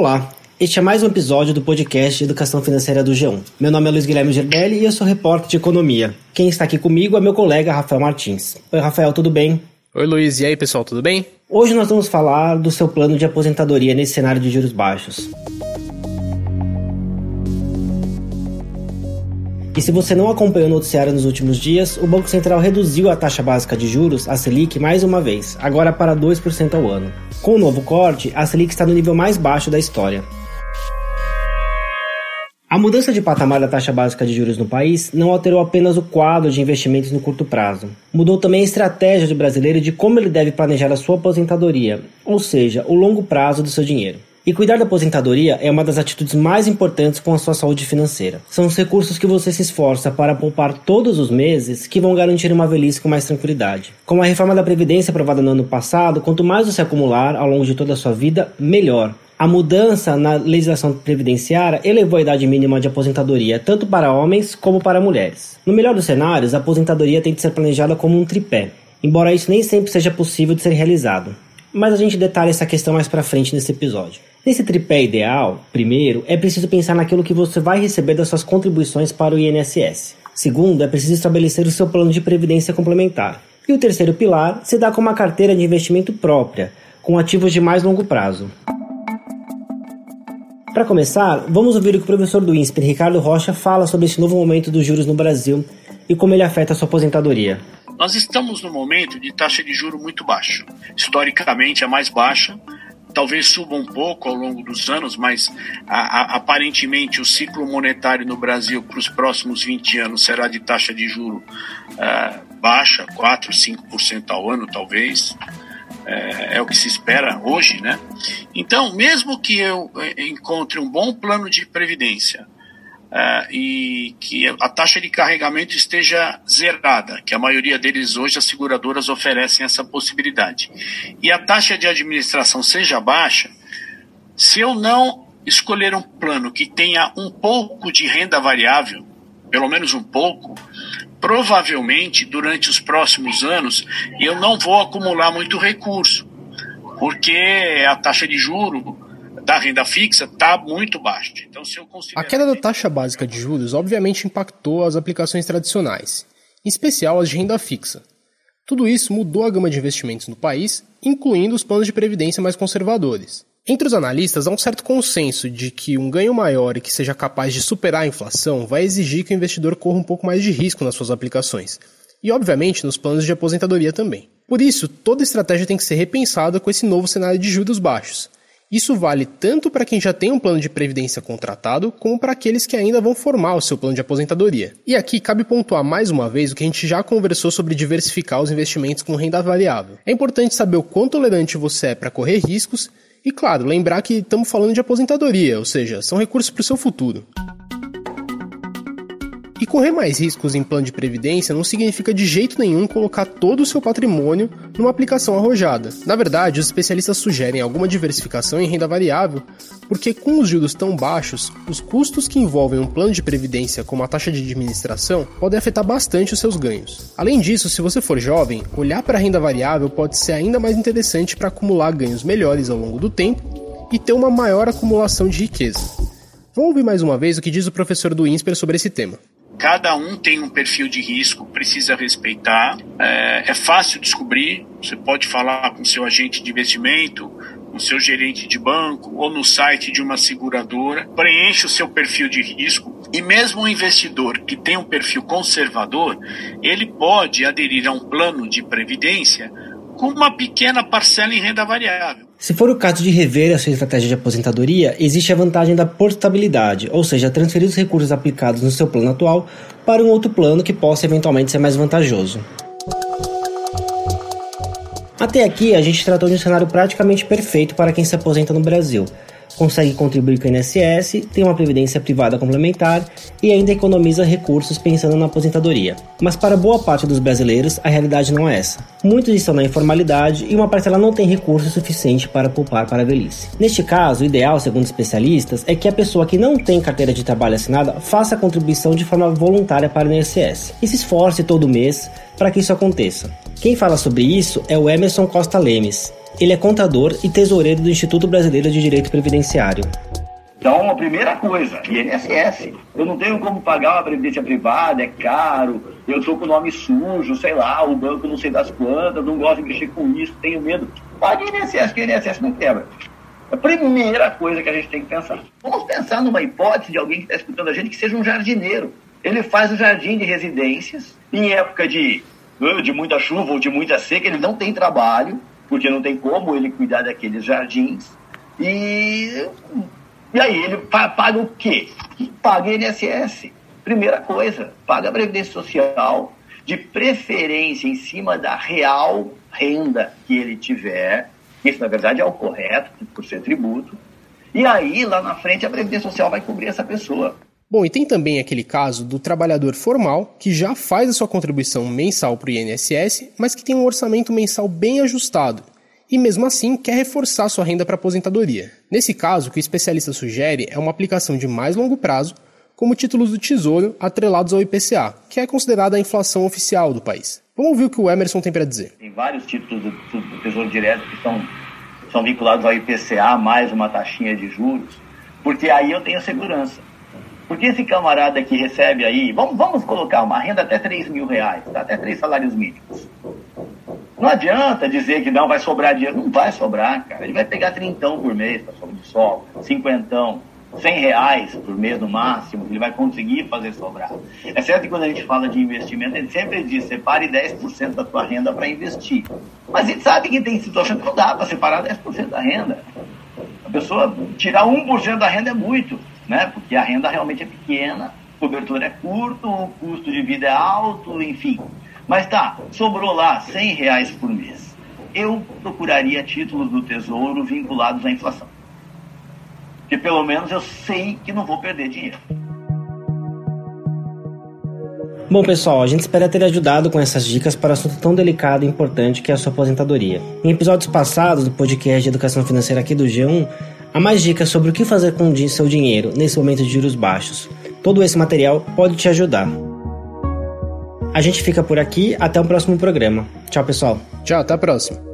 Olá, este é mais um episódio do podcast de Educação Financeira do G1. Meu nome é Luiz Guilherme Gerbelli e eu sou repórter de economia. Quem está aqui comigo é meu colega Rafael Martins. Oi, Rafael, tudo bem? Oi, Luiz. E aí, pessoal, tudo bem? Hoje nós vamos falar do seu plano de aposentadoria nesse cenário de juros baixos. E se você não acompanhou o noticiário nos últimos dias, o Banco Central reduziu a taxa básica de juros, a Selic, mais uma vez, agora para 2% ao ano. Com o novo corte, a Selic está no nível mais baixo da história. A mudança de patamar da taxa básica de juros no país não alterou apenas o quadro de investimentos no curto prazo. Mudou também a estratégia do brasileiro de como ele deve planejar a sua aposentadoria, ou seja, o longo prazo do seu dinheiro. E cuidar da aposentadoria é uma das atitudes mais importantes com a sua saúde financeira. São os recursos que você se esforça para poupar todos os meses que vão garantir uma velhice com mais tranquilidade. Com a reforma da Previdência aprovada no ano passado, quanto mais você acumular ao longo de toda a sua vida, melhor. A mudança na legislação previdenciária elevou a idade mínima de aposentadoria tanto para homens como para mulheres. No melhor dos cenários, a aposentadoria tem que ser planejada como um tripé, embora isso nem sempre seja possível de ser realizado. Mas a gente detalha essa questão mais para frente nesse episódio. Nesse tripé ideal, primeiro, é preciso pensar naquilo que você vai receber das suas contribuições para o INSS. Segundo, é preciso estabelecer o seu plano de previdência complementar. E o terceiro pilar se dá com uma carteira de investimento própria, com ativos de mais longo prazo. Para começar, vamos ouvir o que o professor do INSPER, Ricardo Rocha, fala sobre esse novo momento dos juros no Brasil e como ele afeta a sua aposentadoria. Nós estamos no momento de taxa de juro muito baixa. Historicamente, a mais baixa. Talvez suba um pouco ao longo dos anos, mas a, a, aparentemente o ciclo monetário no Brasil para os próximos 20 anos será de taxa de juro uh, baixa, 4, 5% ao ano, talvez é, é, o que se espera hoje, né? Então, mesmo que eu é, encontre um bom plano de previdência é, e que a taxa de carregamento esteja zerada, que a maioria deles hoje as seguradoras oferecem essa possibilidade, e a taxa de administração seja baixa, se eu não escolher um plano que tenha um pouco de renda variável, pelo menos um pouco, provavelmente durante os próximos anos eu não vou acumular muito recurso, porque a taxa de juro da renda fixa está muito baixa. Então, se eu considerar... A queda da taxa básica de juros obviamente impactou as aplicações tradicionais, em especial as de renda fixa. Tudo isso mudou a gama de investimentos no país, incluindo os planos de previdência mais conservadores. Entre os analistas, há um certo consenso de que um ganho maior e que seja capaz de superar a inflação vai exigir que o investidor corra um pouco mais de risco nas suas aplicações. E, obviamente, nos planos de aposentadoria também. Por isso, toda estratégia tem que ser repensada com esse novo cenário de juros baixos. Isso vale tanto para quem já tem um plano de previdência contratado, como para aqueles que ainda vão formar o seu plano de aposentadoria. E aqui cabe pontuar mais uma vez o que a gente já conversou sobre diversificar os investimentos com renda variável. É importante saber o quão tolerante você é para correr riscos e claro, lembrar que estamos falando de aposentadoria, ou seja, são recursos para o seu futuro. Correr mais riscos em plano de previdência não significa de jeito nenhum colocar todo o seu patrimônio numa aplicação arrojada. Na verdade, os especialistas sugerem alguma diversificação em renda variável, porque com os juros tão baixos, os custos que envolvem um plano de previdência como a taxa de administração podem afetar bastante os seus ganhos. Além disso, se você for jovem, olhar para a renda variável pode ser ainda mais interessante para acumular ganhos melhores ao longo do tempo e ter uma maior acumulação de riqueza. Vamos ouvir mais uma vez o que diz o professor do INSPER sobre esse tema. Cada um tem um perfil de risco, precisa respeitar. É, é fácil descobrir. Você pode falar com seu agente de investimento, com seu gerente de banco ou no site de uma seguradora. Preencha o seu perfil de risco. E mesmo um investidor que tem um perfil conservador, ele pode aderir a um plano de previdência com uma pequena parcela em renda variável. Se for o caso de rever a sua estratégia de aposentadoria, existe a vantagem da portabilidade, ou seja, transferir os recursos aplicados no seu plano atual para um outro plano que possa eventualmente ser mais vantajoso. Até aqui, a gente tratou de um cenário praticamente perfeito para quem se aposenta no Brasil, consegue contribuir com o INSS, tem uma previdência privada complementar e ainda economiza recursos pensando na aposentadoria. Mas para boa parte dos brasileiros, a realidade não é essa. Muitos estão na informalidade e uma parcela não tem recurso suficiente para poupar para a velhice. Neste caso, o ideal, segundo especialistas, é que a pessoa que não tem carteira de trabalho assinada faça a contribuição de forma voluntária para o INSS e se esforce todo mês para que isso aconteça. Quem fala sobre isso é o Emerson Costa Lemes. Ele é contador e tesoureiro do Instituto Brasileiro de Direito Previdenciário. Então, a primeira coisa, INSS. Eu não tenho como pagar uma previdência privada, é caro, eu sou com o nome sujo, sei lá, o banco não sei das quantas, não gosto de mexer com isso, tenho medo. Pague INSS, que INSS não quebra. A primeira coisa que a gente tem que pensar. Vamos pensar numa hipótese de alguém que está escutando a gente que seja um jardineiro. Ele faz o jardim de residências, em época de, de muita chuva ou de muita seca, ele não tem trabalho, porque não tem como ele cuidar daqueles jardins. E e aí ele paga o quê? Paga INSS. Primeira coisa, paga a Previdência Social, de preferência em cima da real renda que ele tiver. Isso, na verdade, é o correto, por ser tributo. E aí, lá na frente, a Previdência Social vai cobrir essa pessoa. Bom, e tem também aquele caso do trabalhador formal que já faz a sua contribuição mensal para o INSS, mas que tem um orçamento mensal bem ajustado e mesmo assim quer reforçar sua renda para aposentadoria. Nesse caso, o que o especialista sugere é uma aplicação de mais longo prazo, como títulos do Tesouro atrelados ao IPCA, que é considerada a inflação oficial do país. Vamos ouvir o que o Emerson tem para dizer. Tem vários títulos do, do Tesouro Direto que são, são vinculados ao IPCA, mais uma taxinha de juros, porque aí eu tenho segurança. Porque esse camarada que recebe aí, vamos, vamos colocar uma renda até 3 mil reais, tá? até três salários mínimos. Não adianta dizer que não vai sobrar dinheiro. Não vai sobrar, cara. Ele vai pegar trintão por mês para de sol, cinquentão, cem reais por mês no máximo, ele vai conseguir fazer sobrar. É certo que quando a gente fala de investimento, a gente sempre diz, separe 10% da tua renda para investir. Mas a gente sabe que tem situação que não dá para separar 10% da renda. A pessoa tirar 1% da renda é muito, né? Porque a renda realmente é pequena, cobertura é curto, o custo de vida é alto, enfim. Mas tá, sobrou lá 100 reais por mês. Eu procuraria títulos do Tesouro vinculados à inflação. Porque pelo menos eu sei que não vou perder dinheiro. Bom, pessoal, a gente espera ter ajudado com essas dicas para um assunto tão delicado e importante que é a sua aposentadoria. Em episódios passados do podcast de educação financeira aqui do G1, há mais dicas sobre o que fazer com o seu dinheiro nesse momento de juros baixos. Todo esse material pode te ajudar. A gente fica por aqui, até o próximo programa. Tchau, pessoal. Tchau, até a próxima.